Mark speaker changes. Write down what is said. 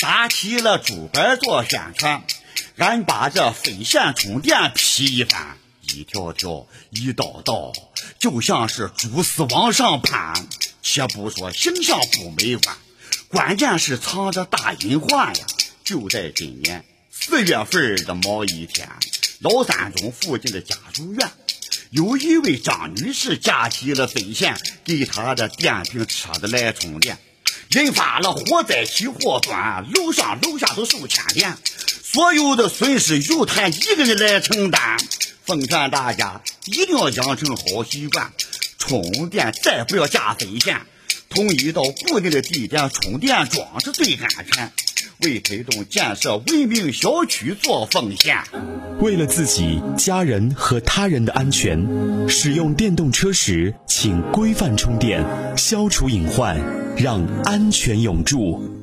Speaker 1: 打起了竹板做宣传，俺把这分线充电批一番，一条条，一道道，就像是蛛丝往上攀。且不说形象不美观，关键是藏着大隐患呀！就在今年四月份的某一天，老三中附近的家属院，有一位张女士架起了分线，给她的电瓶车子来充电。引发了火灾起火端，楼上楼下都受牵连，所有的损失由他一个人来承担。奉劝大家一定要养成好习惯，充电再不要架飞线，统一到固定的地点充电桩是最安全。为推动建设文明小区做奉献，
Speaker 2: 为了自己、家人和他人的安全，使用电动车时请规范充电，消除隐患，让安全永驻。